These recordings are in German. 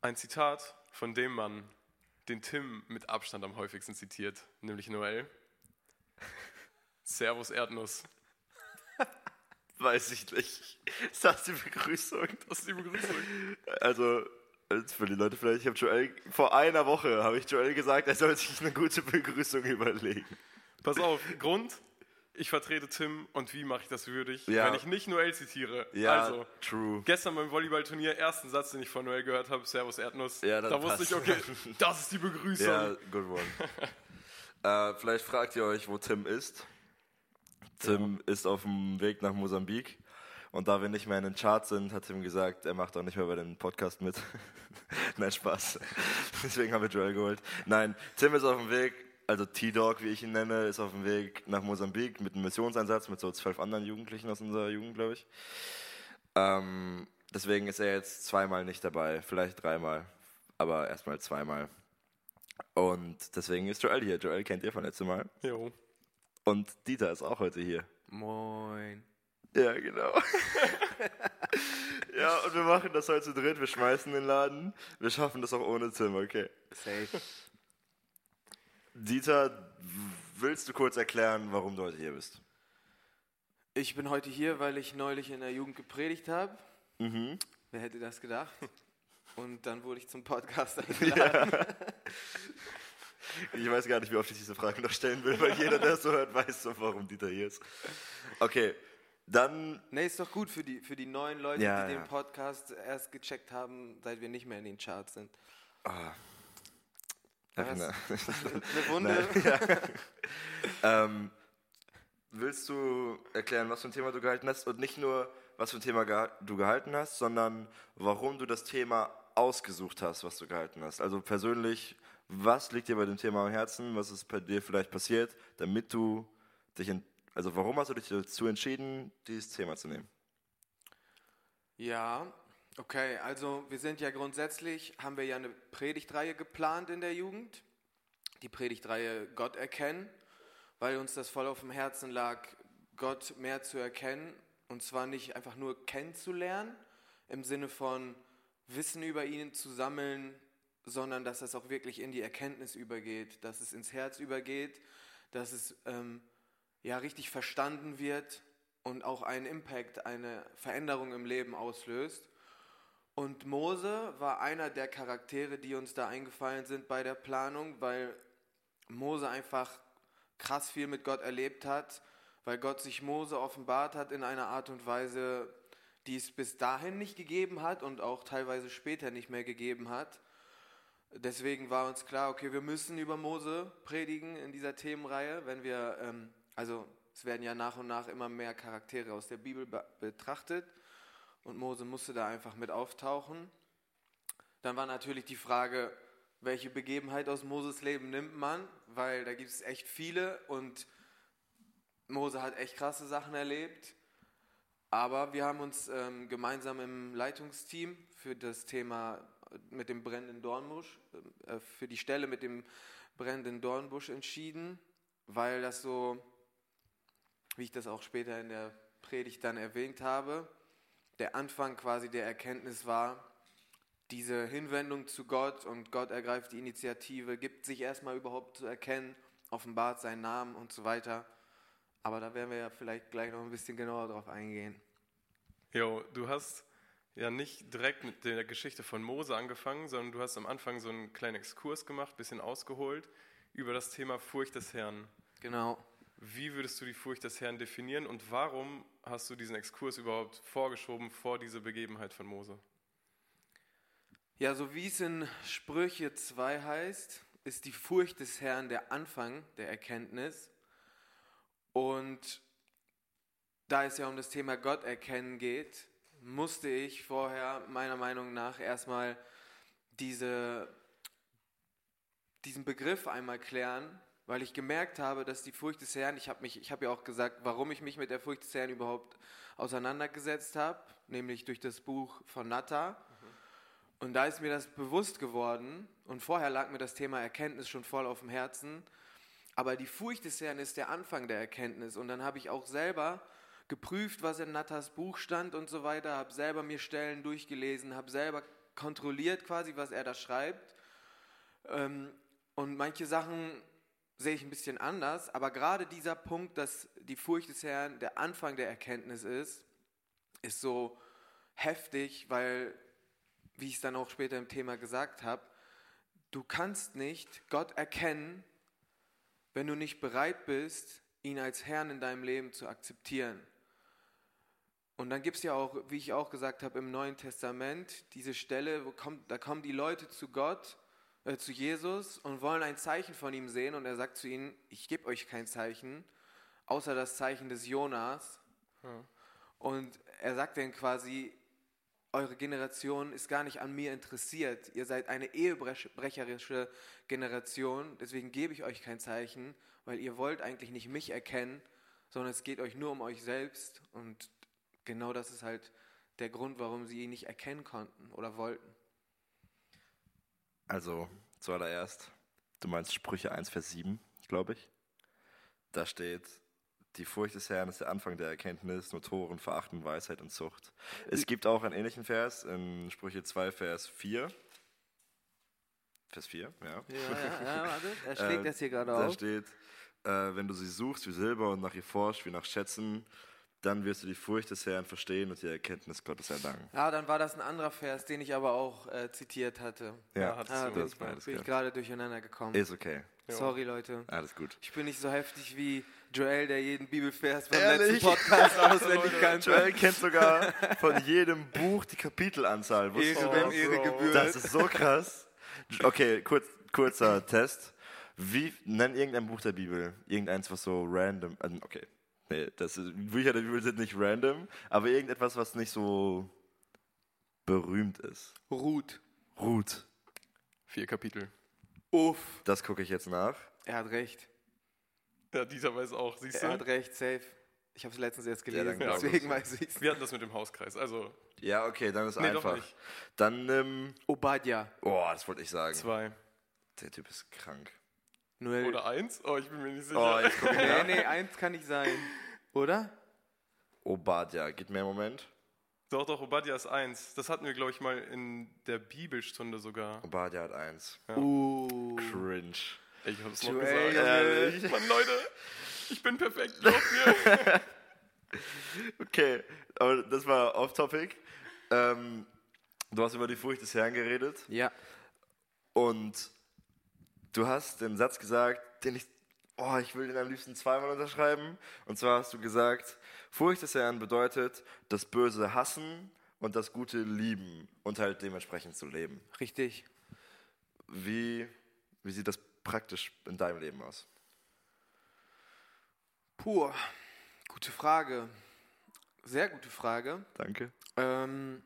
Ein Zitat von dem Mann, den Tim mit Abstand am häufigsten zitiert, nämlich Noel. Servus Erdnuss. Weiß ich nicht. Ist das die Begrüßung? Das ist die Begrüßung. Also, für die Leute vielleicht, ich habe Joel, vor einer Woche habe ich Joel gesagt, er soll sich eine gute Begrüßung überlegen. Pass auf, Grund, ich vertrete Tim und wie mache ich das würdig, Ja. wenn ich nicht Noel zitiere? Ja, also, true. gestern beim Volleyballturnier, ersten Satz, den ich von Noel gehört habe, Servus Erdnuss. Ja, da wusste passt. ich, okay, das ist die Begrüßung. Ja, good one. äh, vielleicht fragt ihr euch, wo Tim ist. Tim ist auf dem Weg nach Mosambik. Und da wir nicht mehr in den Charts sind, hat Tim gesagt, er macht auch nicht mehr bei dem Podcast mit. Nein, Spaß. Deswegen haben wir Joel geholt. Nein, Tim ist auf dem Weg, also T-Dog, wie ich ihn nenne, ist auf dem Weg nach Mosambik mit einem Missionseinsatz mit so zwölf anderen Jugendlichen aus unserer Jugend, glaube ich. Ähm, deswegen ist er jetzt zweimal nicht dabei, vielleicht dreimal, aber erstmal zweimal. Und deswegen ist Joel hier. Joel kennt ihr von letztem Mal. Jo. Und Dieter ist auch heute hier. Moin. Ja, genau. ja, und wir machen das heute zu dritt. Wir schmeißen den Laden. Wir schaffen das auch ohne Tim, okay. Safe. Dieter, willst du kurz erklären, warum du heute hier bist? Ich bin heute hier, weil ich neulich in der Jugend gepredigt habe. Mhm. Wer hätte das gedacht? Und dann wurde ich zum Podcast eingeladen. Ich weiß gar nicht, wie oft ich diese Frage noch stellen will, weil jeder, der es so hört, weiß so, warum Dieter hier ist. Okay, dann Nee, ist doch gut für die, für die neuen Leute, Ja, die ja. den Podcast erst gecheckt haben, seit wir nicht mehr in den Charts sind. Was? na. Eine Wunde. ähm, willst du erklären, was für ein Thema du gehalten hast und nicht nur, was für ein Thema du gehalten hast, sondern warum du das Thema ausgesucht hast, was du gehalten hast? Also persönlich, was liegt dir bei dem Thema am Herzen? Was ist bei dir vielleicht passiert, damit du dich, in, also warum hast du dich dazu entschieden, dieses Thema zu nehmen? Ja, okay, also wir sind ja grundsätzlich, haben wir ja eine Predigtreihe geplant in der Jugend. Die Predigtreihe Gott erkennen, weil uns das voll auf dem Herzen lag, Gott mehr zu erkennen. Und zwar nicht einfach nur kennenzulernen, im Sinne von Wissen über ihn zu sammeln, sondern dass das auch wirklich in die Erkenntnis übergeht, dass es ins Herz übergeht, dass es ähm, ja richtig verstanden wird und auch einen Impact, eine Veränderung im Leben auslöst. Und Mose war einer der Charaktere, die uns da eingefallen sind bei der Planung, weil Mose einfach krass viel mit Gott erlebt hat, weil Gott sich Mose offenbart hat in einer Art und Weise, die es bis dahin nicht gegeben hat und auch teilweise später nicht mehr gegeben hat. Deswegen war uns klar, okay, wir müssen über Mose predigen in dieser Themenreihe, wenn wir, ähm, also es werden ja nach und nach immer mehr Charaktere aus der Bibel be betrachtet und Mose musste da einfach mit auftauchen. Dann war natürlich die Frage, welche Begebenheit aus Moses Leben nimmt man, weil da gibt es echt viele und Mose hat echt krasse Sachen erlebt. Aber wir haben uns ähm, gemeinsam im Leitungsteam für das Thema mit dem brennenden Dornbusch, äh, für die Stelle mit dem brennenden Dornbusch entschieden, weil das so, wie ich das auch später in der Predigt dann erwähnt habe, der Anfang quasi der Erkenntnis war, diese Hinwendung zu Gott und Gott ergreift die Initiative, gibt sich erstmal überhaupt zu erkennen, offenbart seinen Namen und so weiter. Aber da werden wir ja vielleicht gleich noch ein bisschen genauer drauf eingehen. Jo, du hast ja nicht direkt mit der Geschichte von Mose angefangen, sondern du hast am Anfang so einen kleinen Exkurs gemacht, bisschen ausgeholt über das Thema Furcht des Herrn. Genau. Wie würdest du die Furcht des Herrn definieren und warum hast du diesen Exkurs überhaupt vorgeschoben vor diese Begebenheit von Mose? Ja, so wie es in Sprüche 2 heißt, ist die Furcht des Herrn der Anfang der Erkenntnis. Und da es ja um das Thema Gott erkennen geht, musste ich vorher meiner Meinung nach erstmal diese, diesen Begriff einmal klären, weil ich gemerkt habe, dass die Furcht des Herrn, ich habe habe ja auch gesagt, warum ich mich mit der Furcht des Herrn überhaupt auseinandergesetzt habe, nämlich durch das Buch von Natta. Und da ist mir das bewusst geworden und vorher lag mir das Thema Erkenntnis schon voll auf dem Herzen. Aber die Furcht des Herrn ist der Anfang der Erkenntnis. Und dann habe ich auch selber geprüft, was in Nattas Buch stand und so weiter, habe selber mir Stellen durchgelesen, habe selber kontrolliert quasi, was er da schreibt. Ähm, und manche Sachen sehe ich ein bisschen anders, aber gerade dieser Punkt, dass die Furcht des Herrn der Anfang der Erkenntnis ist, ist so heftig, weil, wie ich es dann auch später im Thema gesagt habe, du kannst nicht Gott erkennen, wenn du nicht bereit bist, ihn als Herrn in deinem Leben zu akzeptieren. Und dann gibt es ja auch, wie ich auch gesagt habe, im Neuen Testament diese Stelle, kommt, da kommen die Leute zu Gott, zu Jesus und wollen ein Zeichen von ihm sehen. Und er sagt zu ihnen, ich gebe euch kein Zeichen, außer das Zeichen des Jonas. Ja. Und er sagt denen quasi, eure Generation ist gar nicht an mir interessiert. Ihr seid eine ehebrecherische Generation, deswegen gebe ich euch kein Zeichen, weil ihr wollt eigentlich nicht mich erkennen, sondern es geht euch nur um euch selbst. Und genau das ist halt der Grund, warum sie ihn nicht erkennen konnten oder wollten. Also, zuallererst, du meinst Sprüche 1, Vers 7, glaube ich. Da steht, die Furcht des Herrn ist der Anfang der Erkenntnis, Notoren verachten Weisheit und Zucht. Es gibt auch einen ähnlichen Vers in Sprüche 2, Vers 4. Vers 4, ja. Ja, ja, ja warte, er schlägt Äh, das hier gerade Da auf. steht, äh, wenn du sie suchst wie Silber und nach ihr forschst wie nach Schätzen, dann wirst du die Furcht des Herrn verstehen und die Erkenntnis Gottes erlangen. Ja, dann war das ein anderer Vers, den ich aber auch äh, zitiert hatte. Ja, hattest Ah, bin das ich, beides bin ich gerade durcheinander gekommen. Ist okay. Ja. Sorry, Leute. Alles gut. Ich bin nicht so heftig wie Joel, der jeden Bibelvers beim Ehrlich? letzten Podcast auswendig kannte. Joel kennt sogar von jedem Buch die Kapitelanzahl. Wusstest du Ehre, Ehre gebührt. Das ist so krass. Okay, kurz, kurzer Test. Wie, nenn irgendein Buch der Bibel. Irgendeins, was so random. äh, Okay. Nee, das ist, Bücher der Bibel sind nicht random, aber irgendetwas, was nicht so berühmt ist. Ruth. Ruth. Vier Kapitel. Uff. Das gucke ich jetzt nach. Er hat recht. Ja, dieser weiß auch, siehst Er du? hat recht, safe. Ich habe es letztens erst Ja, gelesen, glaub deswegen weiß ich es. Wir hatten das mit dem Hauskreis. Also Ja, okay, dann ist Nee, doch einfach. nicht. Dann nimm. Obadja. Oh, das wollte ich sagen. zwei. Der Typ ist krank. Noel. Oder eins? Oh, ich bin mir nicht sicher. Oh, ich Nee, nee, eins kann nicht sein. Oder? Obadja, gib mir einen Moment. Doch, doch, Obadiah ist eins. Das hatten wir, glaube ich, mal in der Bibelstunde sogar. Obadja hat eins. Uh. Cringe. Ich hab's noch gesagt. Ehrlich? Mann, Leute, ich bin perfekt. Glaubt mir. Okay, aber das war off-topic. Ähm, du hast über die Furcht des Herrn geredet Ja. und du hast den Satz gesagt, den ich, oh, ich will den am liebsten zweimal unterschreiben. Und zwar hast du gesagt, Furcht des Herrn bedeutet, das Böse hassen und das Gute lieben und halt dementsprechend zu leben. Richtig. Wie, wie sieht das praktisch in deinem Leben aus? Puh. Gute Frage. Sehr gute Frage. Danke. Ähm,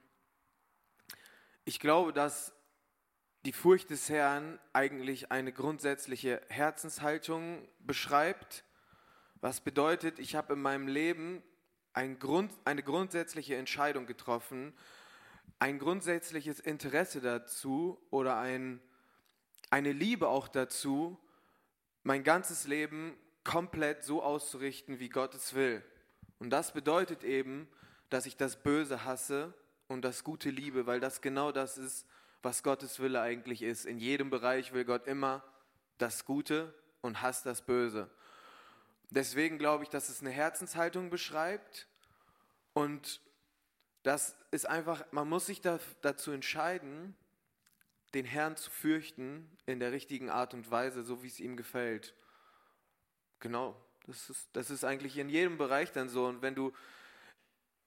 ich glaube, dass die Furcht des Herrn eigentlich eine grundsätzliche Herzenshaltung beschreibt, was bedeutet, ich habe in meinem Leben ein Grund, eine grundsätzliche Entscheidung getroffen, ein grundsätzliches Interesse dazu oder ein, eine Liebe auch dazu, mein ganzes Leben komplett so auszurichten, wie Gott es will. Und das bedeutet eben, dass ich das Böse hasse und das Gute liebe, weil das genau das ist, was Gottes Wille eigentlich ist. In jedem Bereich will Gott immer das Gute und hasst das Böse. Deswegen glaube ich, dass es eine Herzenshaltung beschreibt und das ist einfach, man muss sich da, dazu entscheiden, den Herrn zu fürchten in der richtigen Art und Weise, so wie es ihm gefällt. Genau, das ist, das ist eigentlich in jedem Bereich dann so. Und wenn du,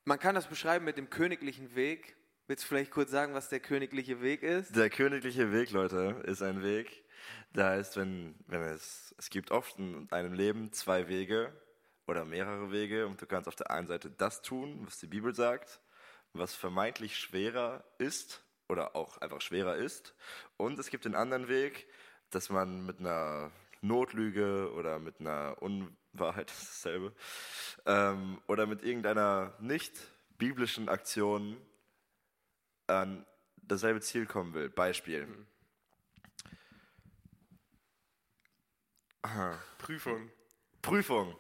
man kann das beschreiben mit dem königlichen Weg. Willst du vielleicht kurz sagen, was der königliche Weg ist? Der königliche Weg, Leute, ist ein Weg, der heißt, wenn, wenn es, es gibt oft in einem Leben zwei Wege oder mehrere Wege und du kannst auf der einen Seite das tun, was die Bibel sagt, was vermeintlich schwerer ist oder auch einfach schwerer ist und es gibt den anderen Weg, dass man mit einer Notlüge oder mit einer Unwahrheit, dasselbe, ähm, oder mit irgendeiner nicht biblischen Aktion an dasselbe Ziel kommen will. Beispiel. Aha. Prüfung. Prüfung.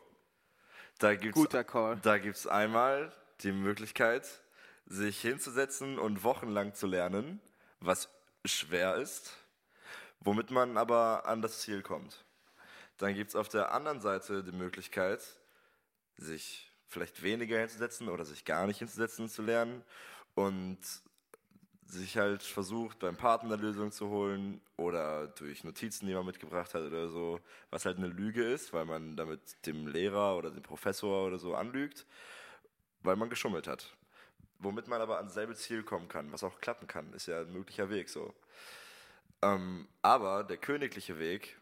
Da gibt Guter Call. da gibt's einmal die Möglichkeit, sich hinzusetzen und wochenlang zu lernen was schwer ist, womit man aber an das Ziel kommt. Dann gibt es auf der anderen Seite die Möglichkeit, sich vielleicht weniger hinzusetzen oder sich gar nicht hinzusetzen zu lernen und sich halt versucht, beim Partner eine Lösung zu holen oder durch Notizen, die man mitgebracht hat oder so, was halt eine Lüge ist, weil man damit dem Lehrer oder dem Professor oder so anlügt, weil man geschummelt hat. Womit man aber ans selbe Ziel kommen kann, was auch klappen kann, ist ja ein möglicher Weg so. Ähm, aber der königliche Weg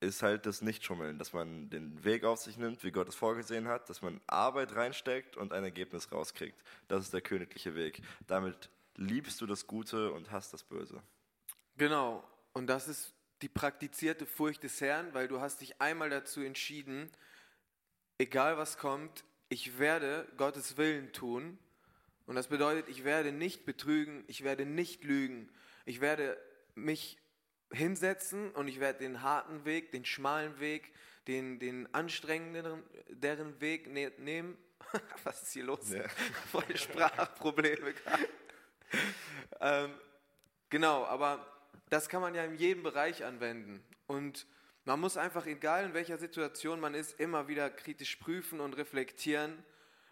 ist halt das Nichtschummeln, dass man den Weg auf sich nimmt, wie Gott es vorgesehen hat, dass man Arbeit reinsteckt und ein Ergebnis rauskriegt. Das ist der königliche Weg. Damit liebst du das Gute und hast das Böse. Genau. Und das ist die praktizierte Furcht des Herrn, weil du hast dich einmal dazu entschieden, egal was kommt, ich werde Gottes Willen tun. Und das bedeutet, ich werde nicht betrügen, ich werde nicht lügen, ich werde mich hinsetzen und ich werde den harten Weg, den schmalen Weg, den, den anstrengenderen deren Weg ne nehmen. Was ist hier los? Ja. Voll Sprachprobleme. ähm, genau, aber das kann man ja in jedem Bereich anwenden. Und man muss einfach, egal in welcher Situation man ist, immer wieder kritisch prüfen und reflektieren,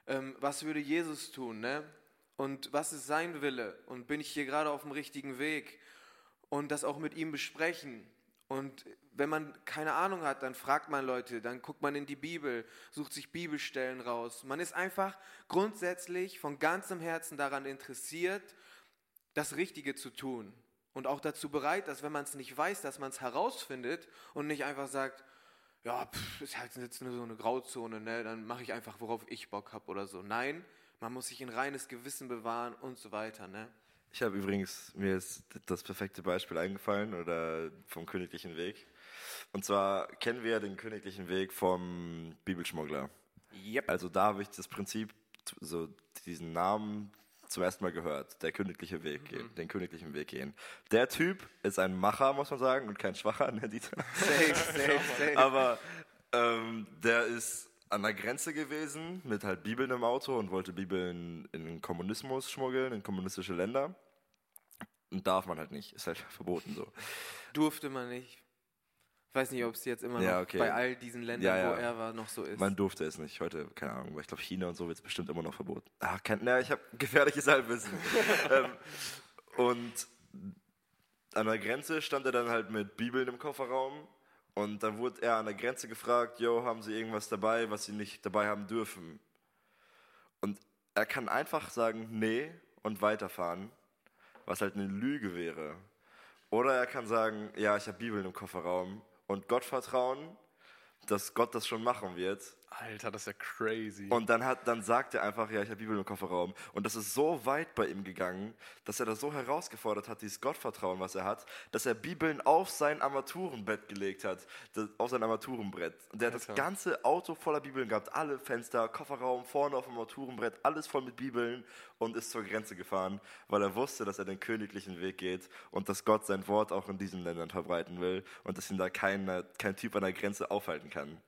ähm, was würde Jesus tun, ne? Und was ist sein Wille? Und bin ich hier gerade auf dem richtigen Weg? und das auch mit ihm besprechen. Und wenn man keine Ahnung hat, dann fragt man Leute, dann guckt man in die Bibel, sucht sich Bibelstellen raus. Man ist einfach grundsätzlich von ganzem Herzen daran interessiert, das Richtige zu tun. Und auch dazu bereit, dass wenn man es nicht weiß, dass man es herausfindet und nicht einfach sagt, ja, pff, ist halt jetzt nur so eine Grauzone, ne? dann mache ich einfach, worauf ich Bock habe oder so. Nein, man muss sich ein reines Gewissen bewahren und so weiter. Ne? Ich habe übrigens, mir ist das perfekte Beispiel eingefallen oder vom königlichen Weg. Und zwar kennen wir den königlichen Weg vom Bibelschmuggler. Yep. Also da habe ich das Prinzip, so diesen Namen zum ersten Mal gehört. Der königliche Weg mhm. gehen, den königlichen Weg gehen. Der Typ ist ein Macher, muss man sagen, und kein Schwacher, ne, Dieter? Safe, safe, safe. Aber ähm, der ist an der Grenze gewesen mit halt Bibeln im Auto und wollte Bibeln in den Kommunismus schmuggeln, in kommunistische Länder. Und darf man halt nicht, ist halt verboten so. Durfte man nicht. Ich weiß nicht, ob es jetzt immer ja, noch okay. bei all diesen Ländern, ja, ja. wo er war, noch so ist. Man durfte es nicht. Heute, keine Ahnung, ich glaube China und so wird es bestimmt immer noch verboten. Ah, kein, na, ich habe gefährliches Halbwissen. ähm, und an der Grenze stand er dann halt mit Bibeln im Kofferraum und dann wurde er an der Grenze gefragt, yo, haben Sie irgendwas dabei, was Sie nicht dabei haben dürfen? Und er kann einfach sagen, nee und weiterfahren, was halt eine Lüge wäre. Oder er kann sagen, ja, ich habe Bibeln im Kofferraum und Gott vertrauen, dass Gott das schon machen wird Alter, das ist ja crazy. Und dann, hat, dann sagt er einfach, ja, ich habe Bibel im Kofferraum. Und das ist so weit bei ihm gegangen, dass er das so herausgefordert hat, dieses Gottvertrauen, was er hat, dass er Bibeln auf sein Armaturenbett gelegt hat, das, auf sein Armaturenbrett. Und der Alter. hat das ganze Auto voller Bibeln gehabt, alle Fenster, Kofferraum, vorne auf dem Armaturenbrett, alles voll mit Bibeln und ist zur Grenze gefahren, weil er wusste, dass er den königlichen Weg geht und dass Gott sein Wort auch in diesen Ländern verbreiten will und dass ihn da kein, kein Typ an der Grenze aufhalten kann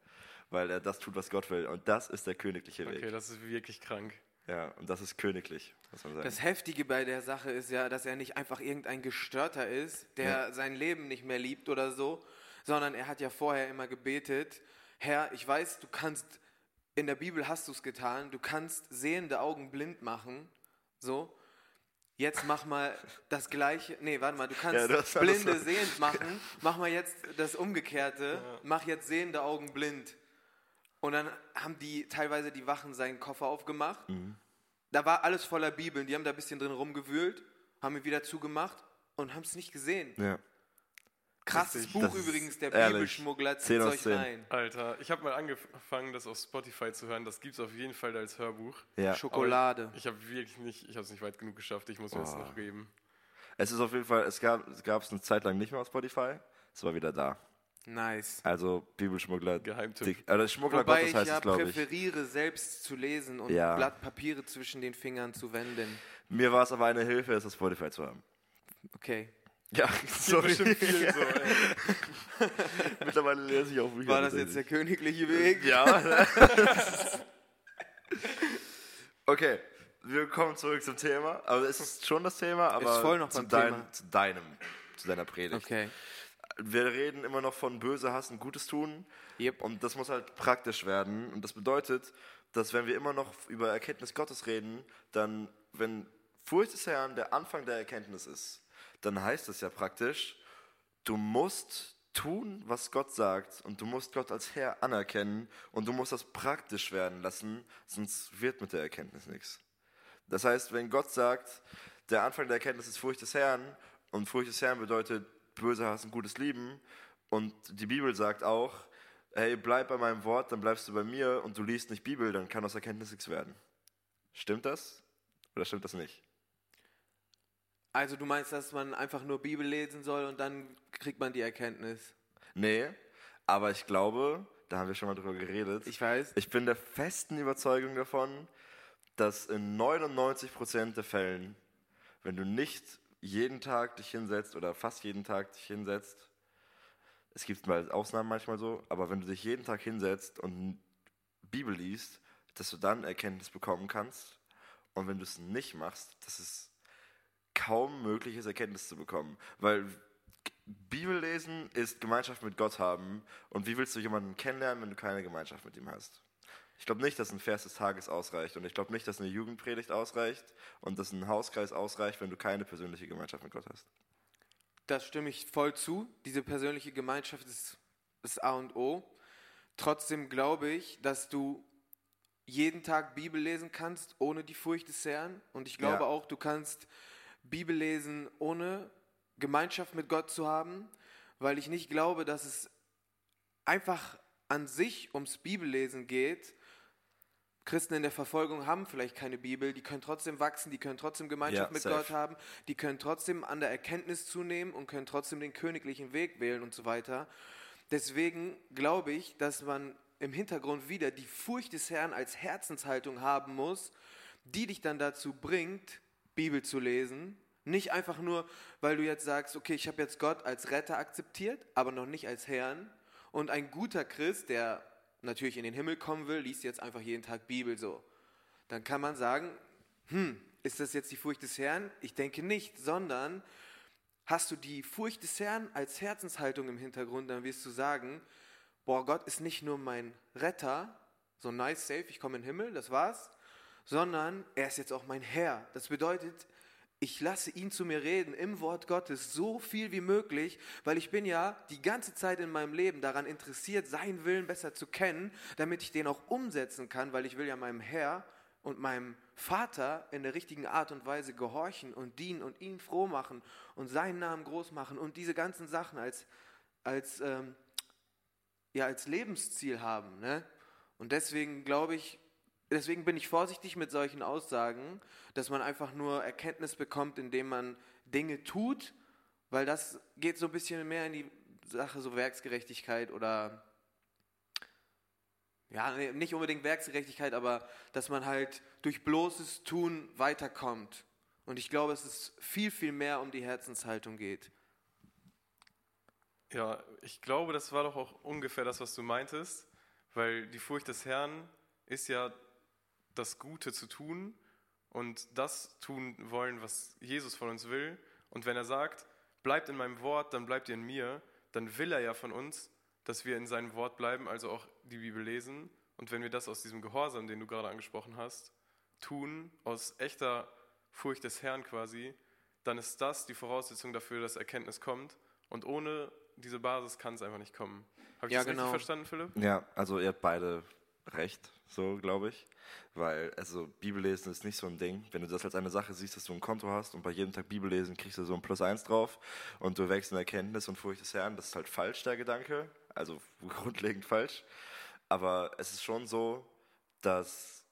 weil er das tut, was Gott will. Und das ist der königliche Weg. Okay, das ist wirklich krank. Ja, und das ist königlich, muss man sagen. Das Heftige bei der Sache ist ja, dass er nicht einfach irgendein Gestörter ist, der ja. sein Leben nicht mehr liebt oder so, sondern er hat ja vorher immer gebetet, Herr, ich weiß, du kannst, in der Bibel hast du es getan, du kannst sehende Augen blind machen, so, Jetzt mach mal das gleiche. Nee, warte mal, du kannst ja, Blinde sehend machen. Mach mal jetzt das Umgekehrte. Ja. Mach jetzt sehende Augen blind. Und dann haben die teilweise die Wachen seinen Koffer aufgemacht. Mhm. Da war alles voller Bibeln. Die haben da ein bisschen drin rumgewühlt, haben ihn wieder zugemacht und haben es nicht gesehen. Ja. Krasses Buch übrigens, der ehrlich. Bibelschmuggler zieht euch rein. Alter, ich habe mal angefangen, das auf Spotify zu hören. Das gibt es auf jeden Fall als Hörbuch. Ja. Schokolade. Aber ich habe wirklich nicht, ich habe es nicht weit genug geschafft. Ich muss mir oh. das noch geben. Es ist auf jeden Fall, es gab es gab es eine Zeit lang nicht mehr auf Spotify. Es war wieder da. Nice. Also Bibelschmuggler. Geheimtipp. Also Schmuggler Wobei Gottes heißt ich ja es, glaube ich. präferiere, selbst zu lesen und ja. Blatt Papiere zwischen den Fingern zu wenden. Mir war es aber eine Hilfe, es auf Spotify zu haben. Okay. Ja, sorry. so, Mittlerweile lese ich auch Bücher. War das jetzt der königliche Weg? Ja. okay, wir kommen zurück zum Thema. Also es ist schon das Thema, aber Ist voll noch zu, dein, Thema. zu deinem, zu deiner Predigt. Okay. Wir reden immer noch von böse hassen, Gutes tun. Yep. Und das muss halt praktisch werden. Und das bedeutet, dass wenn wir immer noch über Erkenntnis Gottes reden, dann, wenn Furcht des Herrn der Anfang der Erkenntnis ist, dann heißt es ja praktisch, du musst tun, was Gott sagt und du musst Gott als Herr anerkennen und du musst das praktisch werden lassen, sonst wird mit der Erkenntnis nichts. Das heißt, wenn Gott sagt, der Anfang der Erkenntnis ist Furcht des Herrn und Furcht des Herrn bedeutet böse hassen, gutes lieben und die Bibel sagt auch, hey, bleib bei meinem Wort, dann bleibst du bei mir und du liest nicht Bibel, dann kann aus Erkenntnis nichts werden. Stimmt das oder stimmt das nicht? Also du meinst, dass man einfach nur Bibel lesen soll und dann kriegt man die Erkenntnis? Nee, aber ich glaube, da haben wir schon mal drüber geredet. Ich weiß. Ich bin der festen Überzeugung davon, dass in 99% der Fällen, wenn du nicht jeden Tag dich hinsetzt oder fast jeden Tag dich hinsetzt, es gibt mal Ausnahmen manchmal so, aber wenn du dich jeden Tag hinsetzt und Bibel liest, dass du dann Erkenntnis bekommen kannst. Und wenn du es nicht machst, dass es kaum möglich ist, Erkenntnis zu bekommen. Weil Bibel lesen ist Gemeinschaft mit Gott haben. Und wie willst du jemanden kennenlernen, wenn du keine Gemeinschaft mit ihm hast? Ich glaube nicht, dass ein Vers des Tages ausreicht. Und ich glaube nicht, dass eine Jugendpredigt ausreicht und dass ein Hauskreis ausreicht, wenn du keine persönliche Gemeinschaft mit Gott hast. Das stimme ich voll zu. Diese persönliche Gemeinschaft ist das A und O. Trotzdem glaube ich, dass du jeden Tag Bibel lesen kannst, ohne die Furcht des Herrn. Und ich glaube Ja. auch, du kannst Bibel lesen, ohne Gemeinschaft mit Gott zu haben, weil ich nicht glaube, dass es einfach an sich ums Bibellesen geht. Christen in der Verfolgung haben vielleicht keine Bibel, die können trotzdem wachsen, die können trotzdem Gemeinschaft Ja, mit safe. Gott haben, die können trotzdem an der Erkenntnis zunehmen und können trotzdem den königlichen Weg wählen und so weiter. Deswegen glaube ich, dass man im Hintergrund wieder die Furcht des Herrn als Herzenshaltung haben muss, die dich dann dazu bringt, Bibel zu lesen. Nicht einfach nur, weil du jetzt sagst, okay, ich habe jetzt Gott als Retter akzeptiert, aber noch nicht als Herrn. Und ein guter Christ, der natürlich in den Himmel kommen will, liest jetzt einfach jeden Tag Bibel so. Dann kann man sagen, hm, ist das jetzt die Furcht des Herrn? Ich denke nicht, sondern hast du die Furcht des Herrn als Herzenshaltung im Hintergrund, dann wirst du sagen, boah, Gott ist nicht nur mein Retter, so nice, safe, ich komme in den Himmel, das war's, sondern er ist jetzt auch mein Herr. Das bedeutet, ich lasse ihn zu mir reden im Wort Gottes so viel wie möglich, weil ich bin ja die ganze Zeit in meinem Leben daran interessiert, seinen Willen besser zu kennen, damit ich den auch umsetzen kann, weil ich will ja meinem Herr und meinem Vater in der richtigen Art und Weise gehorchen und dienen und ihn froh machen und seinen Namen groß machen und diese ganzen Sachen als, als, ähm, ja, als Lebensziel haben. Ne? Und deswegen glaube ich, deswegen bin ich vorsichtig mit solchen Aussagen, dass man einfach nur Erkenntnis bekommt, indem man Dinge tut, weil das geht so ein bisschen mehr in die Sache so Werksgerechtigkeit oder ja, nicht unbedingt Werksgerechtigkeit, aber dass man halt durch bloßes Tun weiterkommt. Und ich glaube, es viel, viel mehr um die Herzenshaltung geht. Ja, ich glaube, das war doch auch ungefähr das, was du meintest, weil die Furcht des Herrn ist ja das Gute zu tun und das tun wollen, was Jesus von uns will. Und wenn er sagt, bleibt in meinem Wort, dann bleibt ihr in mir, dann will er ja von uns, dass wir in seinem Wort bleiben, also auch die Bibel lesen. Und wenn wir das aus diesem Gehorsam, den du gerade angesprochen hast, tun, aus echter Furcht des Herrn quasi, dann ist das die Voraussetzung dafür, dass Erkenntnis kommt. Und ohne diese Basis kann es einfach nicht kommen. Habe ich Ja, das genau. richtig verstanden, Philipp? Ja, also ihr habt beide recht, so glaube ich. Weil, also Bibellesen ist nicht so ein Ding. Wenn du das als eine Sache siehst, dass du ein Konto hast und bei jedem Tag Bibellesen kriegst du so ein Plus eins drauf und du wächst in Erkenntnis und Furcht des Herrn, das ist halt falsch, der Gedanke. Also grundlegend falsch. Aber es ist schon so, dass,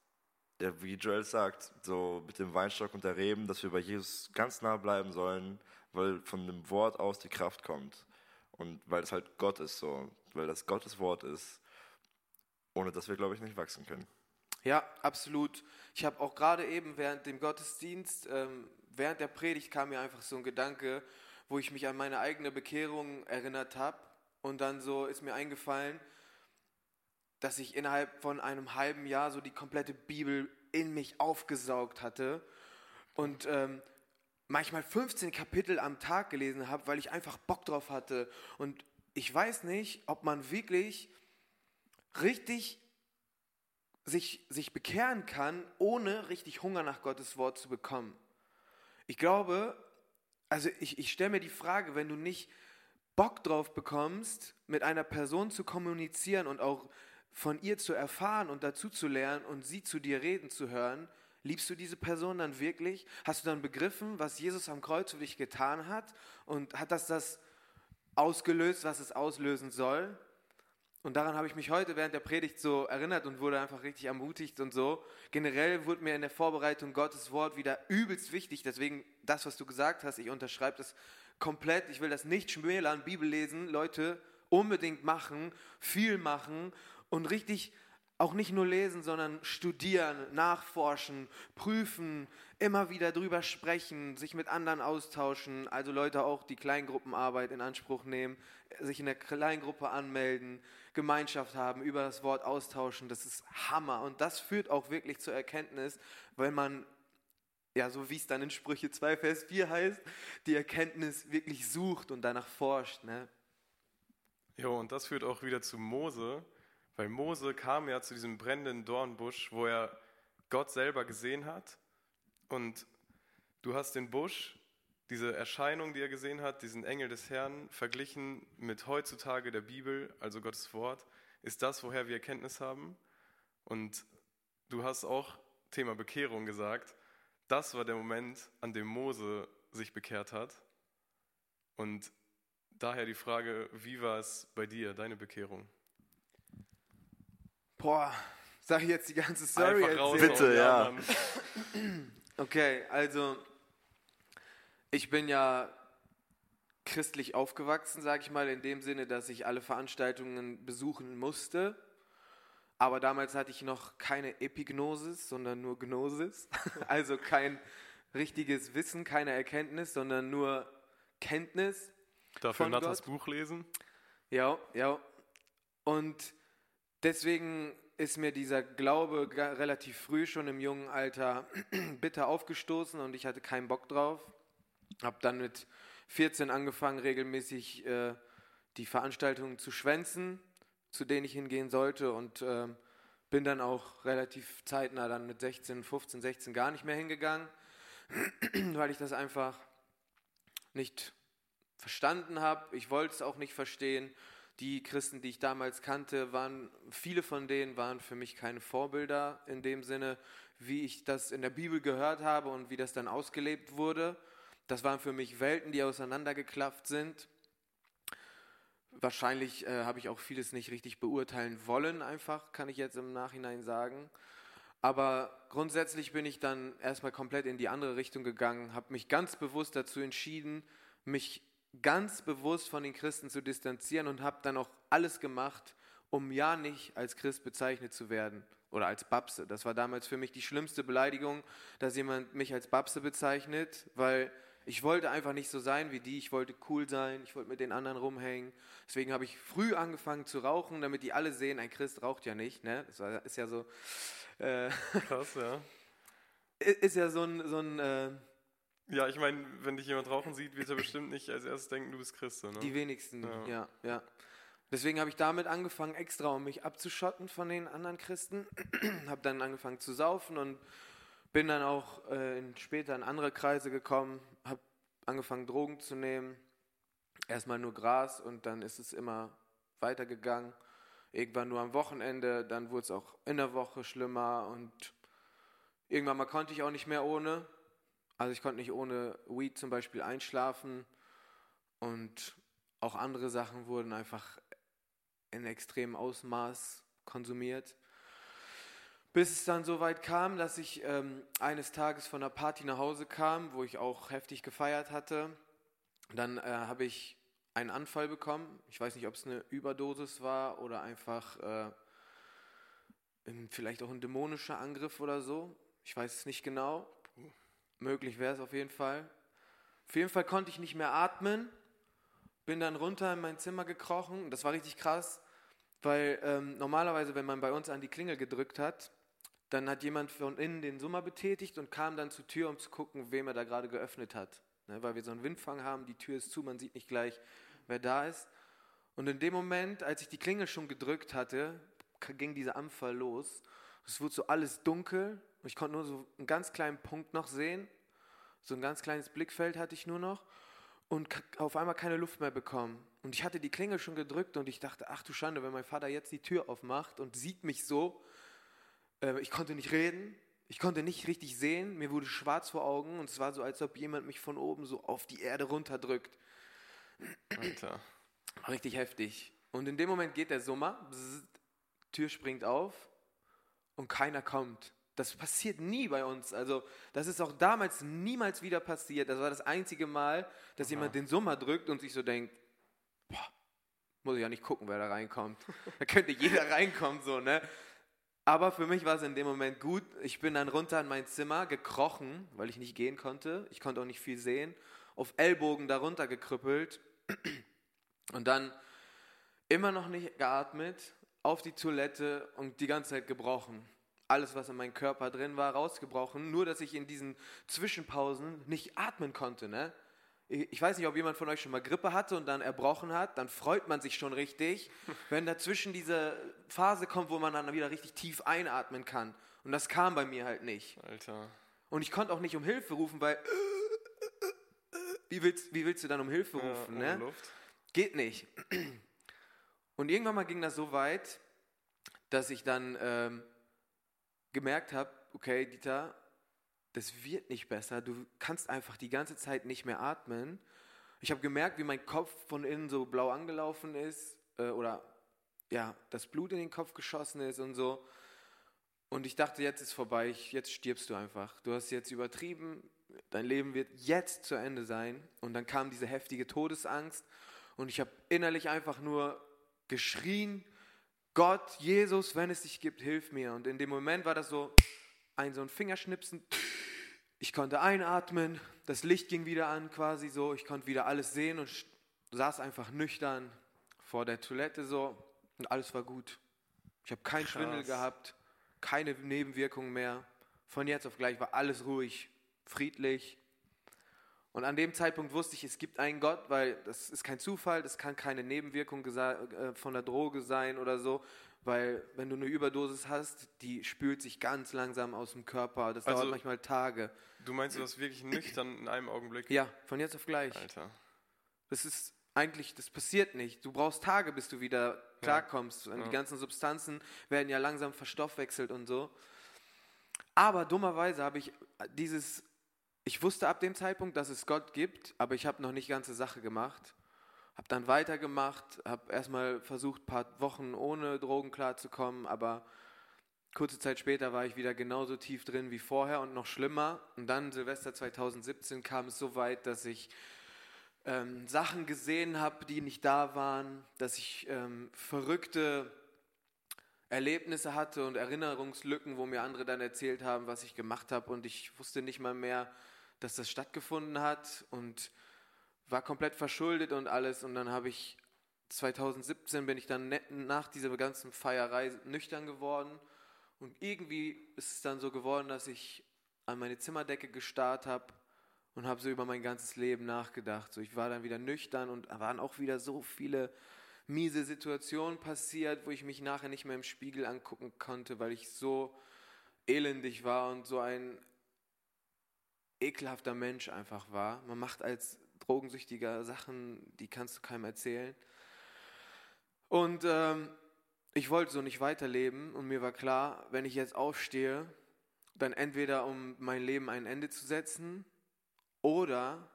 ja, wie Joel sagt, so mit dem Weinstock und der Reben, dass wir bei Jesus ganz nah bleiben sollen, weil von dem Wort aus die Kraft kommt. Und weil es halt Gott ist so, weil das Gottes Wort ist, ohne dass wir, glaube ich, nicht wachsen können. Ja, absolut. Ich habe auch gerade eben während dem Gottesdienst, ähm, während der Predigt kam mir einfach so ein Gedanke, wo ich mich an meine eigene Bekehrung erinnert habe. Und dann so ist mir eingefallen, dass ich innerhalb von einem halben Jahr so die komplette Bibel in mich aufgesaugt hatte und ähm, manchmal 15 Kapitel am Tag gelesen habe, weil ich einfach Bock drauf hatte. Und ich weiß nicht, ob man wirklich richtig sich, sich bekehren kann, ohne richtig Hunger nach Gottes Wort zu bekommen. Ich glaube, also ich, ich stelle mir die Frage, wenn du nicht Bock drauf bekommst, mit einer Person zu kommunizieren und auch von ihr zu erfahren und dazu zu lernen und sie zu dir reden zu hören, liebst du diese Person dann wirklich? Hast du dann begriffen, was Jesus am Kreuz für dich getan hat? Und hat das das ausgelöst, was es auslösen soll? Und daran habe ich mich heute während der Predigt so erinnert und wurde einfach richtig ermutigt und so. Generell wurde mir in der Vorbereitung Gottes Wort wieder übelst wichtig. Deswegen das, was du gesagt hast, ich unterschreibe das komplett. Ich will das nicht schmälern, Bibel lesen, Leute unbedingt machen, viel machen und richtig auch nicht nur lesen, sondern studieren, nachforschen, prüfen, immer wieder drüber sprechen, sich mit anderen austauschen, also Leute auch die Kleingruppenarbeit in Anspruch nehmen, sich in der Kleingruppe anmelden, Gemeinschaft haben, über das Wort austauschen, das ist Hammer und das führt auch wirklich zur Erkenntnis, wenn man ja, so wie es dann in Sprüche 2, Vers 4 heißt, die Erkenntnis wirklich sucht und danach forscht. Ne? Jo, und das führt auch wieder zu Mose, weil Mose kam ja zu diesem brennenden Dornbusch, wo er Gott selber gesehen hat. Und du hast den Busch, diese Erscheinung, die er gesehen hat, diesen Engel des Herrn, verglichen mit heutzutage der Bibel, also Gottes Wort, ist das, woher wir Erkenntnis haben. Und du hast auch Thema Bekehrung gesagt. Das war der Moment, an dem Mose sich bekehrt hat. Und daher die Frage, wie war es bei dir, deine Bekehrung? Boah, sag ich jetzt die ganze Story Einfach raus? Bitte, ja. Okay, also ich bin ja christlich aufgewachsen, sage ich mal, in dem Sinne, dass ich alle Veranstaltungen besuchen musste. Aber damals hatte ich noch keine Epignosis, sondern nur Gnosis. Also kein richtiges Wissen, keine Erkenntnis, sondern nur Kenntnis. Dafür Gott? Buch lesen. Ja, ja. Und deswegen ist mir dieser Glaube relativ früh schon im jungen Alter bitter aufgestoßen und ich hatte keinen Bock drauf. Hab dann mit 14 angefangen, regelmäßig äh, die Veranstaltungen zu schwänzen, zu denen ich hingehen sollte und ähm, bin dann auch relativ zeitnah dann mit 16, 15, 16 gar nicht mehr hingegangen, weil ich das einfach nicht verstanden habe. Ich wollte es auch nicht verstehen. Die Christen, die ich damals kannte, waren, viele von denen waren für mich keine Vorbilder in dem Sinne, wie ich das in der Bibel gehört habe und wie das dann ausgelebt wurde. Das waren für mich Welten, die auseinandergeklafft sind. Wahrscheinlich äh, habe ich auch vieles nicht richtig beurteilen wollen, einfach, kann ich jetzt im Nachhinein sagen. Aber grundsätzlich bin ich dann erstmal komplett in die andere Richtung gegangen, habe mich ganz bewusst dazu entschieden, mich ganz bewusst von den Christen zu distanzieren und habe dann auch alles gemacht, um ja nicht als Christ bezeichnet zu werden oder als Babse. Das war damals für mich die schlimmste Beleidigung, dass jemand mich als Babse bezeichnet, weil ich wollte einfach nicht so sein wie die, ich wollte cool sein, ich wollte mit den anderen rumhängen. Deswegen habe ich früh angefangen zu rauchen, damit die alle sehen, ein Christ raucht ja nicht. Ne? Das war, ist ja so, äh, Krass, ja. ist ja so ein, so ein äh, Ja, ich meine, wenn dich jemand rauchen sieht, wird er bestimmt nicht als erstes denken, du bist Christ. Ne? Die wenigsten, ja, Ja. ja. Deswegen habe ich damit angefangen, extra um mich abzuschotten von den anderen Christen. habe dann angefangen zu saufen und bin dann auch äh, in, später in andere Kreise gekommen, angefangen Drogen zu nehmen. Erstmal nur Gras und dann ist es immer weitergegangen. Irgendwann nur am Wochenende, dann wurde es auch in der Woche schlimmer und irgendwann mal konnte ich auch nicht mehr ohne. Also ich konnte nicht ohne Weed zum Beispiel einschlafen und auch andere Sachen wurden einfach in extremem Ausmaß konsumiert. Bis es dann so weit kam, dass ich ähm, eines Tages von einer Party nach Hause kam, wo ich auch heftig gefeiert hatte. Dann äh, habe ich einen Anfall bekommen. Ich weiß nicht, ob es eine Überdosis war oder einfach äh, vielleicht auch ein dämonischer Angriff oder so. Ich weiß es nicht genau. Möglich wäre es auf jeden Fall. Auf jeden Fall konnte ich nicht mehr atmen. Bin dann runter in mein Zimmer gekrochen. Das war richtig krass, weil ähm, normalerweise, wenn man bei uns an die Klingel gedrückt hat, Dann hat jemand von innen den Summer betätigt und kam dann zur Tür, um zu gucken, wem er da gerade geöffnet hat. Ne, weil wir so einen Windfang haben, die Tür ist zu, man sieht nicht gleich, wer da ist. Und in dem Moment, als ich die Klingel schon gedrückt hatte, ging dieser Anfall los. Es wurde so alles dunkel. Ich konnte nur so einen ganz kleinen Punkt noch sehen. So ein ganz kleines Blickfeld hatte ich nur noch. Und auf einmal keine Luft mehr bekommen. Und ich hatte die Klingel schon gedrückt und ich dachte, ach du Schande, wenn mein Vater jetzt die Tür aufmacht und sieht mich so. Äh, ich konnte nicht reden. Ich konnte nicht richtig sehen. Mir wurde schwarz vor Augen und es war so, als ob jemand mich von oben so auf die Erde runterdrückt. Alter. Richtig heftig. Und in dem Moment geht der Summer, bzz, Tür springt auf und keiner kommt. Das passiert nie bei uns. Also, das ist auch damals niemals wieder passiert. Das war das einzige Mal, dass Aha. jemand den Summer drückt und sich so denkt: boah, muss ich ja nicht gucken, wer da reinkommt. da könnte jeder reinkommen, so, ne? Aber für mich war es in dem Moment gut. Ich bin dann runter in mein Zimmer gekrochen, weil ich nicht gehen konnte. Ich konnte auch nicht viel sehen. Auf Ellbogen darunter gekrüppelt. Und dann immer noch nicht geatmet, auf die Toilette und die ganze Zeit gebrochen. Alles, was in meinem Körper drin war, rausgebrochen. Nur, dass ich in diesen Zwischenpausen nicht atmen konnte. Ne? Ich weiß nicht, ob jemand von euch schon mal Grippe hatte und dann erbrochen hat. Dann freut man sich schon richtig, wenn dazwischen diese Phase kommt, wo man dann wieder richtig tief einatmen kann. Und das kam bei mir halt nicht. Alter. Und ich konnte auch nicht um Hilfe rufen, weil wie willst, wie willst du dann um Hilfe rufen? Ja, ne? Geht nicht. Und irgendwann mal ging das so weit, dass ich dann ähm, gemerkt habe, okay, Dieter, das wird nicht besser. Du kannst einfach die ganze Zeit nicht mehr atmen. Ich habe gemerkt, wie mein Kopf von innen so blau angelaufen ist äh, oder ja, das Blut in den Kopf geschossen ist und so. Und ich dachte, jetzt ist vorbei, jetzt stirbst du einfach. Du hast jetzt übertrieben, dein Leben wird jetzt zu Ende sein. Und dann kam diese heftige Todesangst und ich habe innerlich einfach nur geschrien, Gott, Jesus, wenn es dich gibt, hilf mir. Und in dem Moment war das so ein so ein Fingerschnipsen. Ich konnte einatmen, das Licht ging wieder an quasi so, ich konnte wieder alles sehen und saß einfach nüchtern vor der Toilette so und alles war gut. Ich habe keinen Schwindel gehabt, keine Nebenwirkungen mehr. Von jetzt auf gleich war alles ruhig, friedlich. Und an dem Zeitpunkt wusste ich, es gibt einen Gott, weil das ist kein Zufall, das kann keine Nebenwirkung äh, von der Droge sein oder so, weil wenn du eine Überdosis hast, die spült sich ganz langsam aus dem Körper. Das also, dauert manchmal Tage. Du meinst, du warst wirklich nüchtern in einem Augenblick? Ja, von jetzt auf gleich. Alter. Das ist eigentlich, das passiert nicht. Du brauchst Tage, bis du wieder klarkommst. Ja. Die ganzen Substanzen werden ja langsam verstoffwechselt und so. Aber dummerweise habe ich dieses ich wusste ab dem Zeitpunkt, dass es Gott gibt, aber ich habe noch nicht ganze Sache gemacht. Habe dann weitergemacht, habe erstmal versucht, ein paar Wochen ohne Drogen klarzukommen, aber kurze Zeit später war ich wieder genauso tief drin wie vorher und noch schlimmer. Und dann Silvester 2017 kam es so weit, dass ich ähm, Sachen gesehen habe, die nicht da waren, dass ich ähm, verrückte Erlebnisse hatte und Erinnerungslücken, wo mir andere dann erzählt haben, was ich gemacht habe und ich wusste nicht mal mehr, dass das stattgefunden hat und war komplett verschuldet und alles. Und dann habe ich 2017 bin ich dann nach dieser ganzen Feierei nüchtern geworden. Und irgendwie ist es dann so geworden, dass ich an meine Zimmerdecke gestarrt habe und habe so über mein ganzes Leben nachgedacht. So, ich war dann wieder nüchtern und da waren auch wieder so viele miese Situationen passiert, wo ich mich nachher nicht mehr im Spiegel angucken konnte, weil ich so elendig war und so ein ekelhafter Mensch einfach war. Man macht als Drogensüchtiger Sachen, die kannst du keinem erzählen. Und ähm, ich wollte so nicht weiterleben und mir war klar, wenn ich jetzt aufstehe, dann entweder um mein Leben ein Ende zu setzen oder,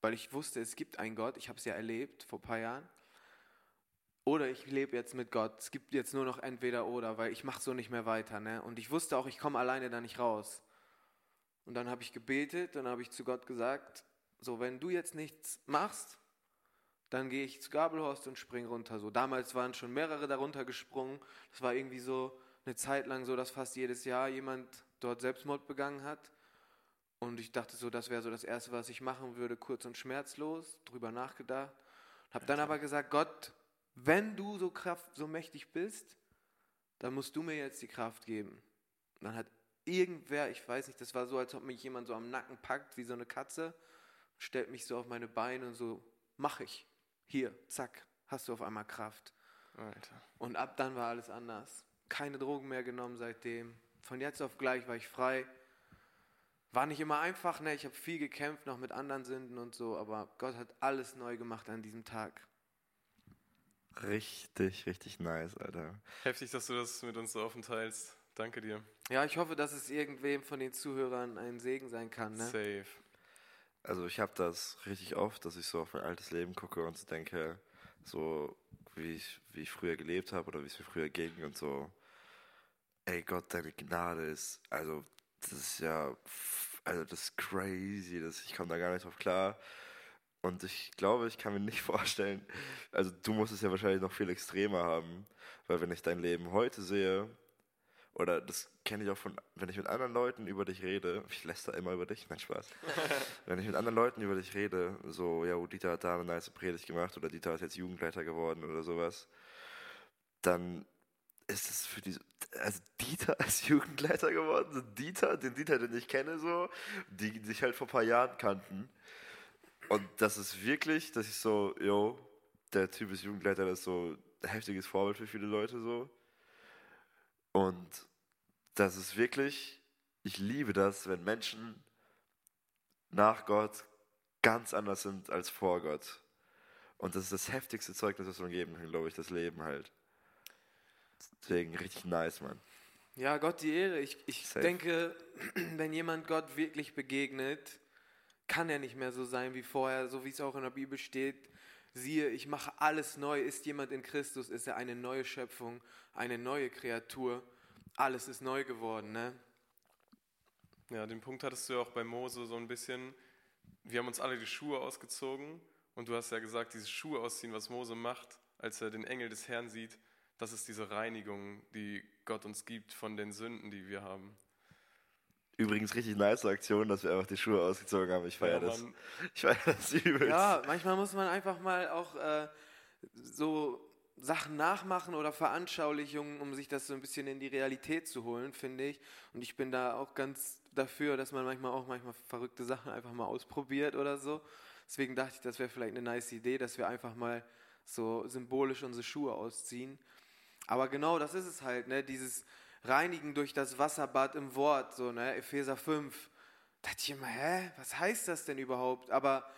weil ich wusste, es gibt einen Gott, ich habe es ja erlebt vor ein paar Jahren, oder ich lebe jetzt mit Gott. Es gibt jetzt nur noch entweder oder, weil ich mache so nicht mehr weiter. Ne? Und ich wusste auch, ich komme alleine da nicht raus. Und dann habe ich gebetet, dann habe ich zu Gott gesagt, so wenn du jetzt nichts machst, dann gehe ich zu Gabelhorst und springe runter. So damals waren schon mehrere darunter gesprungen. Das war irgendwie so eine Zeit lang so, dass fast jedes Jahr jemand dort Selbstmord begangen hat. Und ich dachte so, das wäre so das Erste, was ich machen würde, kurz und schmerzlos, drüber nachgedacht. Habe dann aber gesagt, Gott, wenn du so kraft, so mächtig bist, dann musst du mir jetzt die Kraft geben. Und dann hat irgendwer, ich weiß nicht, das war so, als ob mich jemand so am Nacken packt, wie so eine Katze, stellt mich so auf meine Beine und so, mach ich. Hier, zack, hast du auf einmal Kraft. Alter. Und ab dann war alles anders. Keine Drogen mehr genommen seitdem. Von jetzt auf gleich war ich frei. War nicht immer einfach, ne? Ich habe viel gekämpft, noch mit anderen Sünden und so, aber Gott hat alles neu gemacht an diesem Tag. Richtig, richtig nice, Alter. Heftig, dass du das mit uns so offen teilst. Danke dir. Ja, ich hoffe, dass es irgendwem von den Zuhörern ein Segen sein kann, ne? Safe. Also ich habe das richtig oft, dass ich so auf mein altes Leben gucke und so denke, so wie ich, wie ich früher gelebt habe oder wie es mir früher ging und so, ey Gott, deine Gnade ist, also das ist ja, also das ist crazy, das, ich komme da gar nicht drauf klar. Und ich glaube, ich kann mir nicht vorstellen, also du musst es ja wahrscheinlich noch viel extremer haben, weil wenn ich dein Leben heute sehe, oder das kenne ich auch von, wenn ich mit anderen Leuten über dich rede, ich läster immer über dich, nein Spaß. wenn ich mit anderen Leuten über dich rede, so, ja, Dieter hat da eine nice Predigt gemacht oder Dieter ist jetzt Jugendleiter geworden oder sowas, dann ist es für diese, also Dieter als Jugendleiter geworden, so Dieter, den Dieter, den ich kenne, so, die sich halt vor ein paar Jahren kannten. Und das ist wirklich, dass ich so, yo, der Typ ist Jugendleiter, das ist so ein heftiges Vorbild für viele Leute so. Und das ist wirklich, ich liebe das, wenn Menschen nach Gott ganz anders sind als vor Gott. Und das ist das heftigste Zeugnis, was man geben kann, glaube ich, das Leben halt. Deswegen richtig nice, Mann. Ja, Gott die Ehre. Ich, ich Safe. denke, wenn jemand Gott wirklich begegnet, kann er nicht mehr so sein wie vorher, so wie es auch in der Bibel steht. Siehe, ich mache alles neu. Ist jemand in Christus, ist er eine neue Schöpfung, eine neue Kreatur. Alles ist neu geworden, ne? Ja, den Punkt hattest du ja auch bei Mose so ein bisschen. Wir haben uns alle die Schuhe ausgezogen und du hast ja gesagt, dieses Schuhe ausziehen, was Mose macht, als er den Engel des Herrn sieht, das ist diese Reinigung, die Gott uns gibt von den Sünden, die wir haben. Übrigens richtig nice Aktion, dass wir einfach die Schuhe ausgezogen haben. Ich feiere Ja, das. Ich feiere das übelst. Ja, manchmal muss man einfach mal auch äh, so Sachen nachmachen oder Veranschaulichungen, um sich das so ein bisschen in die Realität zu holen, finde ich. Und ich bin da auch ganz dafür, dass man manchmal auch manchmal verrückte Sachen einfach mal ausprobiert oder so. Deswegen dachte ich, das wäre vielleicht eine nice Idee, dass wir einfach mal so symbolisch unsere Schuhe ausziehen. Aber genau das ist es halt, ne? Dieses Reinigen durch das Wasserbad im Wort, so, ne? Epheser 5. Da dachte ich immer, hä, was heißt das denn überhaupt? Aber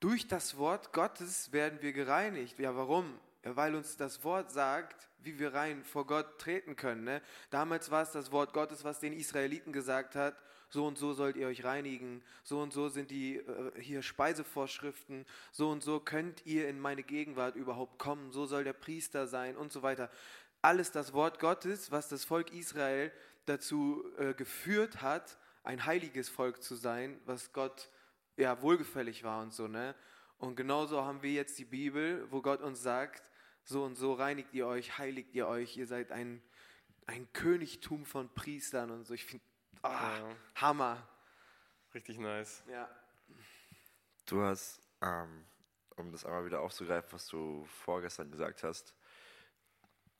durch das Wort Gottes werden wir gereinigt. Ja, warum? Ja, weil uns das Wort sagt, wie wir rein vor Gott treten können. Ne? Damals war es das Wort Gottes, was den Israeliten gesagt hat, so und so sollt ihr euch reinigen, so und so sind die äh, hier Speisevorschriften, so und so könnt ihr in meine Gegenwart überhaupt kommen, so soll der Priester sein und so weiter. Alles das Wort Gottes, was das Volk Israel dazu äh, geführt hat, ein heiliges Volk zu sein, was Gott ja wohlgefällig war und so, ne? Und genauso haben wir jetzt die Bibel, wo Gott uns sagt, so und so reinigt ihr euch, heiligt ihr euch, ihr seid ein, ein Königtum von Priestern und so. Ich finde, ah, Ja. Hammer. Richtig nice. Ja. Du hast, ähm, um das einmal wieder aufzugreifen, was du vorgestern gesagt hast,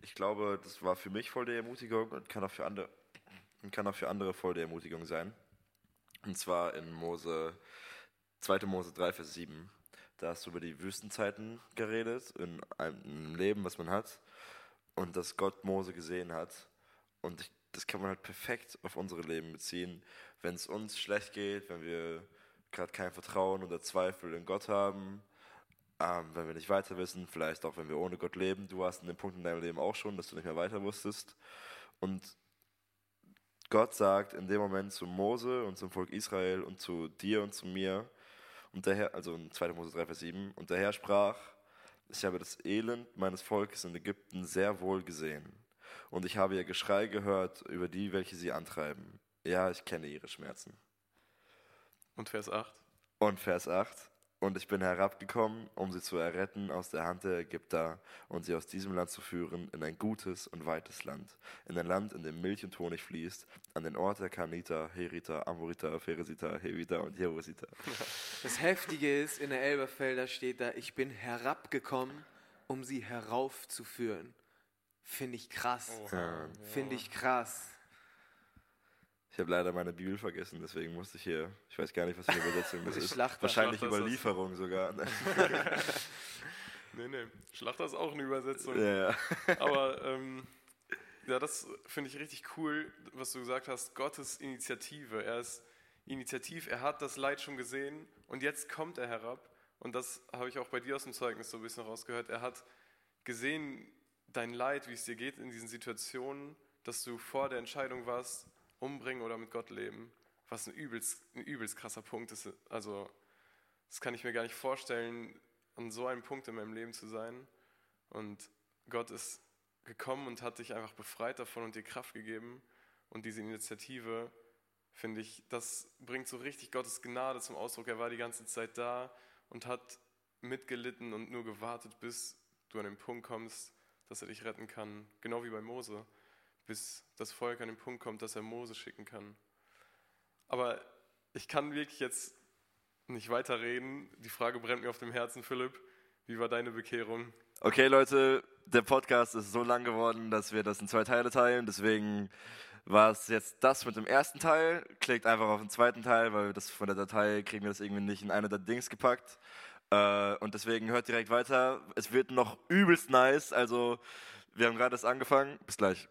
ich glaube, das war für mich voll der Ermutigung und kann auch für andere, und kann auch für andere voll der Ermutigung sein. Und zwar in Mose, 2. Mose 3, Vers 7. Da hast du über die Wüstenzeiten geredet, in einem Leben, was man hat, und dass Gott Mose gesehen hat. Und ich, das kann man halt perfekt auf unsere Leben beziehen. Wenn es uns schlecht geht, wenn wir gerade kein Vertrauen oder Zweifel in Gott haben, ähm, wenn wir nicht weiter wissen, vielleicht auch wenn wir ohne Gott leben. Du hast an dem Punkt in deinem Leben auch schon, dass du nicht mehr weiter wusstest. Und Gott sagt in dem Moment zu Mose und zum Volk Israel und zu dir und zu mir, und der Herr, also in 2. Mose 3, Vers 7, und der Herr sprach, ich habe das Elend meines Volkes in Ägypten sehr wohl gesehen. Und ich habe ihr Geschrei gehört über die, welche sie antreiben. Ja, ich kenne ihre Schmerzen. Und Vers 8. Und Vers 8. Und ich bin herabgekommen, um sie zu erretten aus der Hand der Ägypter und sie aus diesem Land zu führen in ein gutes und weites Land, in ein Land, in dem Milch und Honig fließt, an den Ort der Kaniter, Heriter, Amoriter, Pheresiter, Heviter und Jerusiter. Das Heftige ist, in der Elberfelder steht da, ich bin herabgekommen, um sie heraufzuführen. Finde ich krass. Ja. Finde ich krass. Ich habe leider meine Bibel vergessen, deswegen musste ich hier, ich weiß gar nicht, was für eine Übersetzung das ist. Schlachter. Wahrscheinlich Schlachter. Überlieferung sogar. Nee, nee. Schlachter ist auch eine Übersetzung. ja, ja. Aber ähm, ja, das finde ich richtig cool, was du gesagt hast. Gottes Initiative. Er ist initiativ, er hat das Leid schon gesehen und jetzt kommt er herab. Und das habe ich auch bei dir aus dem Zeugnis so ein bisschen rausgehört. Er hat gesehen, dein Leid, wie es dir geht in diesen Situationen, dass du vor der Entscheidung warst, umbringen oder mit Gott leben. Was ein übelst, ein übelst krasser Punkt ist. Also, das kann ich mir gar nicht vorstellen, an so einem Punkt in meinem Leben zu sein. Und Gott ist gekommen und hat dich einfach befreit davon und dir Kraft gegeben. Und diese Initiative, finde ich, das bringt so richtig Gottes Gnade zum Ausdruck. Er war die ganze Zeit da und hat mitgelitten und nur gewartet, bis du an den Punkt kommst, dass er dich retten kann. Genau wie bei Mose, bis das Volk an den Punkt kommt, dass er Mose schicken kann. Aber ich kann wirklich jetzt nicht weiterreden. Die Frage brennt mir auf dem Herzen, Philipp. Wie war deine Bekehrung? Okay, Leute, der Podcast ist so lang geworden, dass wir das in zwei Teile teilen. Deswegen war es jetzt das mit dem ersten Teil. Klickt einfach auf den zweiten Teil, weil das von der Datei kriegen wir das irgendwie nicht in eine der Dings gepackt. Äh, und deswegen hört direkt weiter. Es wird noch übelst nice. Also, wir haben gerade erst angefangen. Bis gleich.